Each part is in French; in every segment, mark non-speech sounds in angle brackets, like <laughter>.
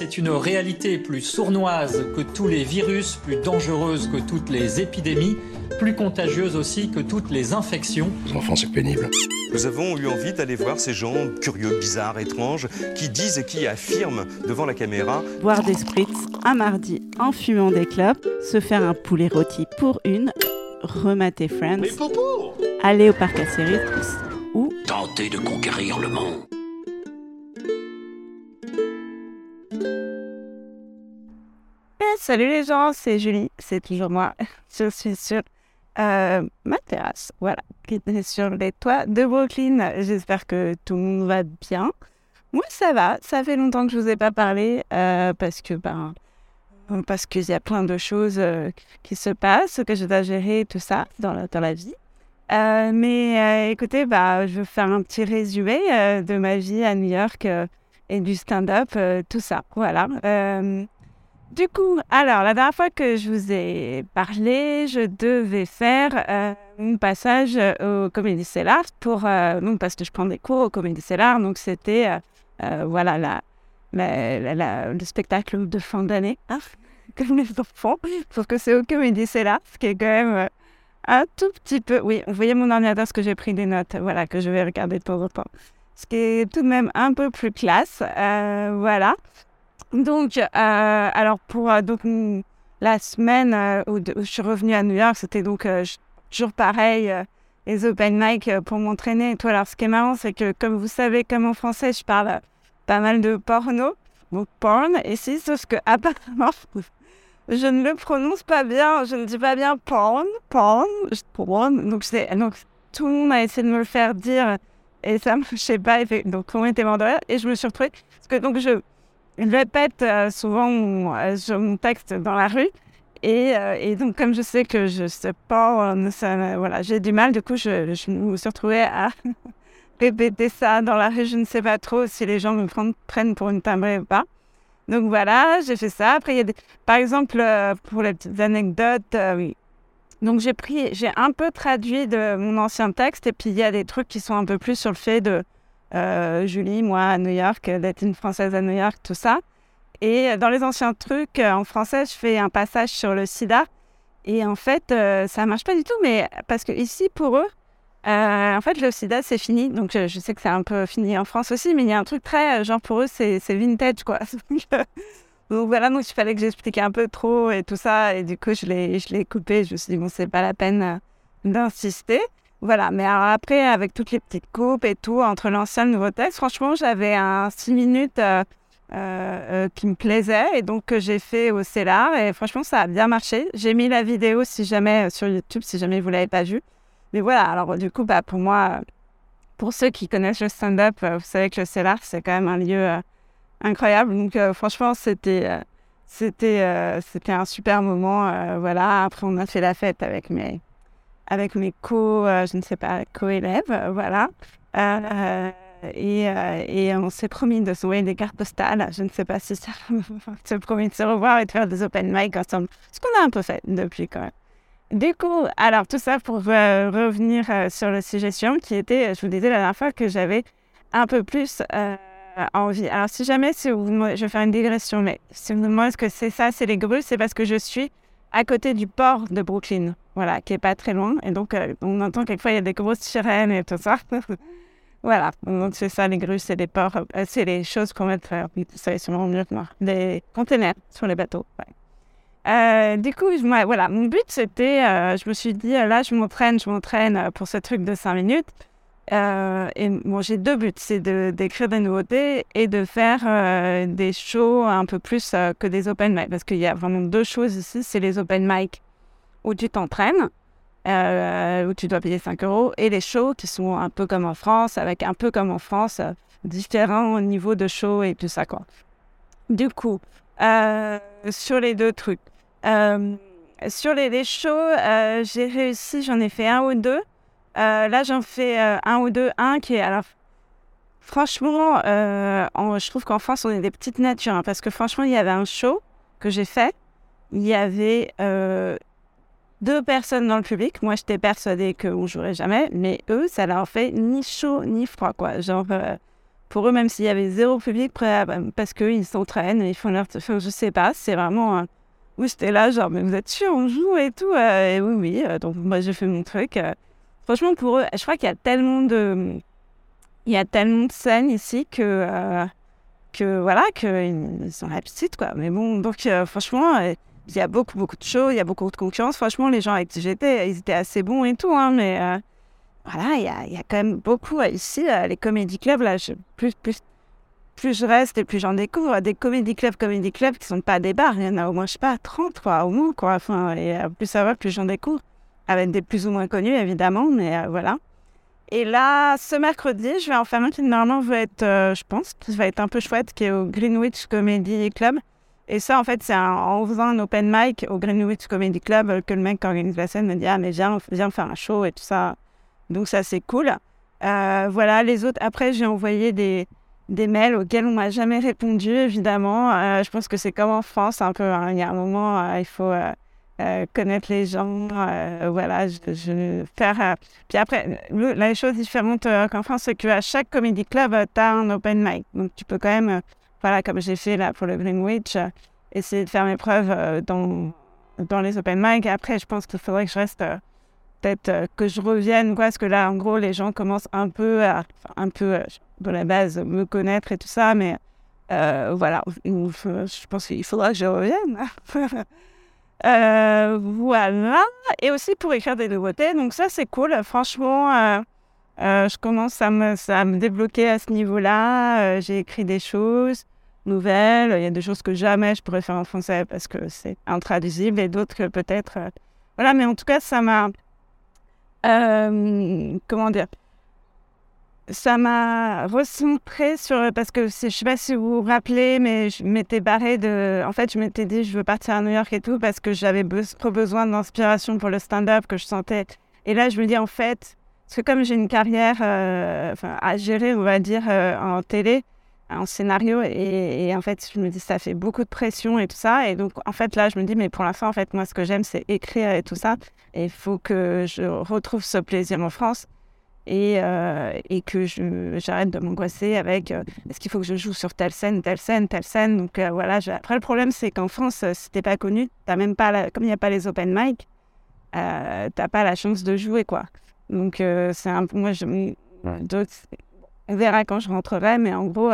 C'est une réalité plus sournoise que tous les virus, plus dangereuse que toutes les épidémies, plus contagieuse aussi que toutes les infections. Les enfants, c'est pénible. Nous avons eu envie d'aller voir ces gens curieux, bizarres, étranges, qui disent et qui affirment devant la caméra Boire des spritz un mardi en fumant des clopes, se faire un poulet rôti pour une, remater Friends, aller au parc à ou tenter de conquérir le monde. Salut les gens, c'est Julie, c'est toujours moi. <laughs> Je suis sur euh, ma terrasse, voilà, qui est sur les toits de Brooklyn. J'espère que tout le monde va bien. Moi, ça va. Ça fait longtemps que je vous ai pas parlé euh, parce que ben parce qu'il y a plein de choses euh, qui se passent, que je dois gérer, tout ça dans la, dans la vie. mais écoutez, bah, je vais faire un petit résumé de ma vie à New York et du stand-up, tout ça. Voilà. Du coup, alors, la dernière fois que je vous ai parlé, je devais faire euh, un passage euh, au Comédie Cellar pour, euh, parce que je prends des cours au Comédie Cellar, donc c'était, voilà, la, le spectacle de fin d'année, hein, <laughs> comme les enfants, parce que c'est au Comédie Cellar, ce qui est quand même un tout petit peu, oui, vous voyez mon ordinateur, ce que j'ai pris des notes, voilà, que je vais regarder de temps en temps, ce qui est tout de même un peu plus classe, voilà. Donc, euh, alors pour euh, donc, la semaine euh, où, je suis revenue à New York, c'était donc toujours pareil, les open mic pour m'entraîner et. Alors, ce qui est marrant, c'est que comme vous savez, comme en français, je parle pas mal de porno, donc porn ici, sauf que apparemment, <laughs> je ne le prononce pas bien, je ne dis pas bien porn, porn, porn. Donc, donc tout le monde a essayé de me le faire dire et ça, <laughs> je sais pas, donc on était mort de rire et je me suis retrouvée, parce que donc je répète euh, souvent mon, euh, mon, texte dans la rue. Et, euh, et, donc, comme je sais que je sais pas, voilà, j'ai du mal, du coup, je, me suis retrouvée à <laughs> répéter ça dans la rue. Je ne sais pas trop si les gens me prennent, pour une timbrée ou pas. Donc voilà, j'ai fait ça. Après, il y a par exemple, pour les petites anecdotes, oui. Donc j'ai pris, j'ai un peu traduit de mon ancien texte, et puis il y a des trucs qui sont un peu plus sur le fait de euh, Julie, moi à New York, d'être une Française à New York, tout ça. Et dans les anciens trucs, euh, en français, je fais un passage sur le sida. Et en fait, euh, ça marche pas du tout, mais parce que ici, pour eux, en fait, le sida, c'est fini. Donc, je, sais que c'est un peu fini en France aussi, mais il y a un truc très, genre, pour eux, c'est vintage, quoi. <laughs> donc, voilà, donc il fallait que j'explique un peu trop et tout ça. Et du coup, je l'ai coupé. Je me suis dit, bon, c'est pas la peine d'insister. Voilà, mais après, avec toutes les petites coupes et tout, entre l'ancien et le nouveau texte, franchement, j'avais un 6 minutes euh, euh, euh, qui me plaisait et donc que j'ai fait au CELAR et franchement, ça a bien marché. J'ai mis la vidéo si jamais sur YouTube, si jamais vous ne l'avez pas vue. Mais voilà, alors du coup, bah, pour moi, pour ceux qui connaissent le stand-up, vous savez que le CELAR, c'est quand même un lieu incroyable. Donc franchement, c'était c'était c'était un super moment. voilà, après, on a fait la fête avec mes avec mes co, euh, je ne sais pas, co-élèves, euh, voilà. Euh, et, et, on s'est promis de se des cartes postales. Je ne sais pas si ça <laughs> s'est promis de se revoir et de faire des open mic ensemble. Ce qu'on a un peu fait depuis quand même. Du coup, alors tout ça pour revenir sur le sujet suivant qui était, je vous disais la dernière fois que j'avais un peu plus envie. Alors si jamais, si je vais faire une digression, mais si vous me demandez ce que c'est ça, c'est les grues, c'est parce que je suis à côté du port de Brooklyn, voilà, qui est pas très loin. Et donc, euh, on entend quelquefois, il y a des grosses sirènes et tout ça. <laughs> voilà, donc c'est ça, les grues, c'est les ports, euh, c'est les choses qu'on euh, oui, vous savez sûrement mieux que moi, des containers sur les bateaux. du coup, voilà, mon but, c'était, je me suis dit, là, je m'entraîne, je m'entraîne pour ce truc de 5 minutes. Euh, et bon, j'ai deux buts, c'est d'écrire des nouveautés et de faire euh, des shows un peu plus euh, que des open mic. Parce qu'il y a vraiment deux choses ici, c'est les open mic où tu t'entraînes, où tu dois payer 5 euros, et les shows qui sont un peu comme en France, avec un peu comme en France, différents niveaux de show et tout ça. Quoi. Du coup, sur les deux trucs, sur les shows, j'ai réussi, j'en ai fait un ou deux. Euh, là, j'en fais euh, un ou deux. Un qui est. Alors, franchement, euh, je trouve qu'en France, on est des petites natures. Hein, parce que franchement, il y avait un show que j'ai fait. Il y avait deux personnes dans le public. Moi, j'étais persuadée qu'on jouerait jamais. Mais eux, ça leur fait ni chaud ni froid, quoi. Genre, pour eux, même s'il y avait zéro public, bah, parce qu'ils s'entraînent, ils font leur. Enfin, je sais pas, c'est vraiment. Oui, j'étais là, genre, mais vous êtes sûr, on joue et tout. et oui, oui. donc, moi, j'ai fait mon truc. Franchement, pour eux, je crois qu'il y a tellement de. Il y a tellement de scènes ici que. que voilà, qu'ils sont l'habitude, quoi. Mais bon, donc, franchement il y a beaucoup, beaucoup de choses, il y a beaucoup de concurrence. Franchement, les gens avec qui j'étais, ils étaient assez bons et tout, hein, mais euh, voilà, il y, a, y, a, quand même beaucoup ici, euh, les comédie clubs, là, plus, plus, plus je reste et plus j'en découvre, des comédie clubs, comédie clubs qui sont pas des bars, il y en a au moins, je sais pas, 30, quoi, au moins, quoi. Enfin, et euh, plus ça va, plus j'en découvre, avec des plus ou moins connus, évidemment, mais voilà. Et là, ce mercredi, je vais en faire un qui normalement va être, je pense, qui va être un peu chouette, qui est au Greenwich Comedy Club. Et ça, en fait, c'est en faisant un open mic au Greenwich Comedy Club euh, que le mec qui organise la scène me dit Ah, mais viens, viens faire un show et tout ça. Donc, ça, c'est cool. Euh, voilà, les autres. Après, j'ai envoyé des, des mails auxquels on m'a jamais répondu, évidemment. Euh, je pense que c'est comme en France, un peu. Hein. Il y a un moment, il faut connaître les gens. voilà, je, je faire. Puis après, la chose différente qu'en France, c'est qu'à chaque comedy club, tu as un open mic. Donc, tu peux quand même voilà, comme j'ai fait là pour le Greenwich, euh, essayer de faire mes preuves euh, dans, dans les open mic. Après, je pense qu'il faudrait que je reste, euh, peut-être que je revienne, quoi, parce que là, en gros, les gens commencent un peu à, un peu, de la base, me connaître et tout ça, mais voilà, je pense qu'il faudra que je revienne. <laughs> voilà. Et aussi pour écrire des nouveautés. Donc ça, c'est cool. Franchement, je commence à me, à me débloquer à ce niveau-là. J'ai écrit des choses nouvelles. Il y a des choses que jamais je pourrais faire en français parce que c'est intraduisible et d'autres que peut-être. Euh, voilà, mais en tout cas, ça m'a. Euh, comment dire Ça m'a recentré sur. Parce que je ne sais pas si vous vous rappelez, mais je m'étais barrée de. En fait, je m'étais dit, je veux partir à New York et tout parce que j'avais trop besoin d'inspiration pour le stand-up que je sentais. Et là, je me dis, en fait, parce que comme j'ai une carrière euh, à gérer, on va dire, en télé, en scénario et, en fait je me dis ça fait beaucoup de pression et tout ça et donc en fait là je me dis mais pour l'instant en fait moi ce que j'aime c'est écrire et tout ça et il faut que je retrouve ce plaisir en France et, euh, et que j'arrête de m'angoisser avec euh, est-ce qu'il faut que je joue sur telle scène telle scène telle scène? Donc euh, voilà après le problème c'est qu'en France c'était pas connu as même pas comme il n'y a pas les open mic t'as pas la chance de jouer quoi donc c'est un peu moi je on verra quand je rentrerai mais en gros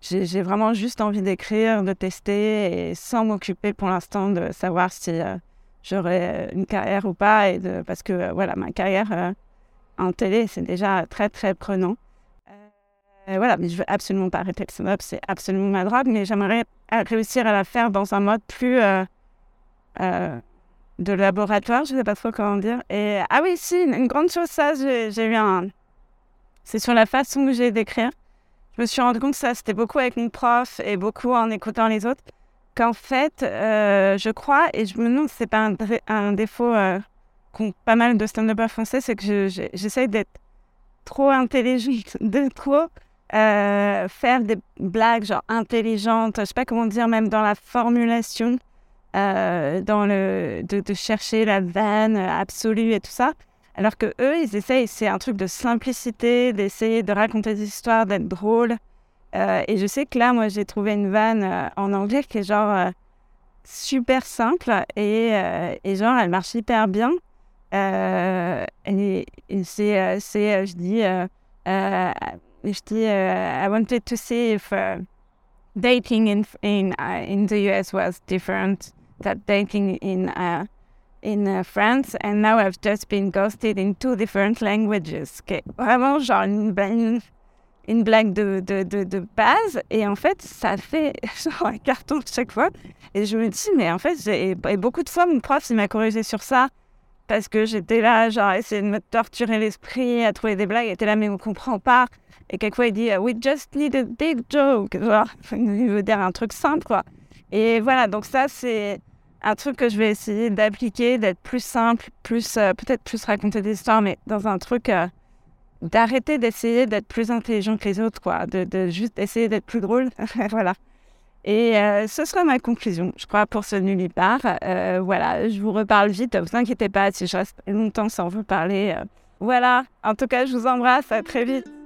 j'ai vraiment juste envie d'écrire, de tester et sans m'occuper pour l'instant de savoir si euh, j'aurai une carrière ou pas. Et de, parce que euh, voilà, ma carrière euh, en télé, c'est déjà très très prenant. voilà, mais je veux absolument pas arrêter le stand-up, c'est absolument ma drogue, mais j'aimerais réussir à la faire dans un mode plus de laboratoire, je sais pas trop comment dire. Et ah oui, si, une, grande chose, ça, j'ai eu. C'est sur la façon que j'ai d'écrire je me suis rendu compte que ça, c'était beaucoup avec mon prof et beaucoup en écoutant les autres, qu'en fait, euh, je crois, et je me demande si c'est pas un, défaut euh, pas mal de stand-uppers français, c'est que j'essaie d'être trop intelligente, <laughs> de trop euh, faire des blagues genre intelligentes, je sais pas comment dire, même dans la formulation, dans le, de, chercher la vanne absolue et tout ça. Alors que eux, ils essayent, c'est un truc de simplicité, d'essayer de raconter des histoires, d'être drôle. Euh, et je sais que là, moi, j'ai trouvé une vanne euh, en anglais qui est genre euh, super simple et, et, genre, elle marche hyper bien. Et, c'est, c'est je dis, je dis, I wanted to see if dating in in in the US was different that dating in in uh, France, and now I've just been ghosted in two different languages. Vraiment genre une, une, blague de, de, de, de, base, et en fait, ça fait <laughs> un carton chaque fois. Et je me dis, mais en fait, et beaucoup de fois, mon prof, il m'a corrigé sur ça, parce que j'étais là, genre, essayer de me torturer l'esprit, à trouver des blagues, il était là, mais on comprend pas. Et quelquefois, il dit, we just need a big joke, genre, <laughs> il veut dire un truc simple, quoi. Et voilà, donc ça, c'est un truc que je vais essayer d'appliquer, d'être plus simple, plus euh, peut-être plus raconter des histoires, mais dans un truc euh, d'arrêter d'essayer d'être plus intelligent que les autres, quoi, de, juste essayer d'être plus drôle, <laughs> voilà. Et euh, ce sera ma conclusion, je crois, pour ce nullipare. voilà, je vous reparle vite, vous inquiétez pas si je reste longtemps sans vous parler. voilà, en tout cas, je vous embrasse, à très vite.